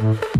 Mm-hmm.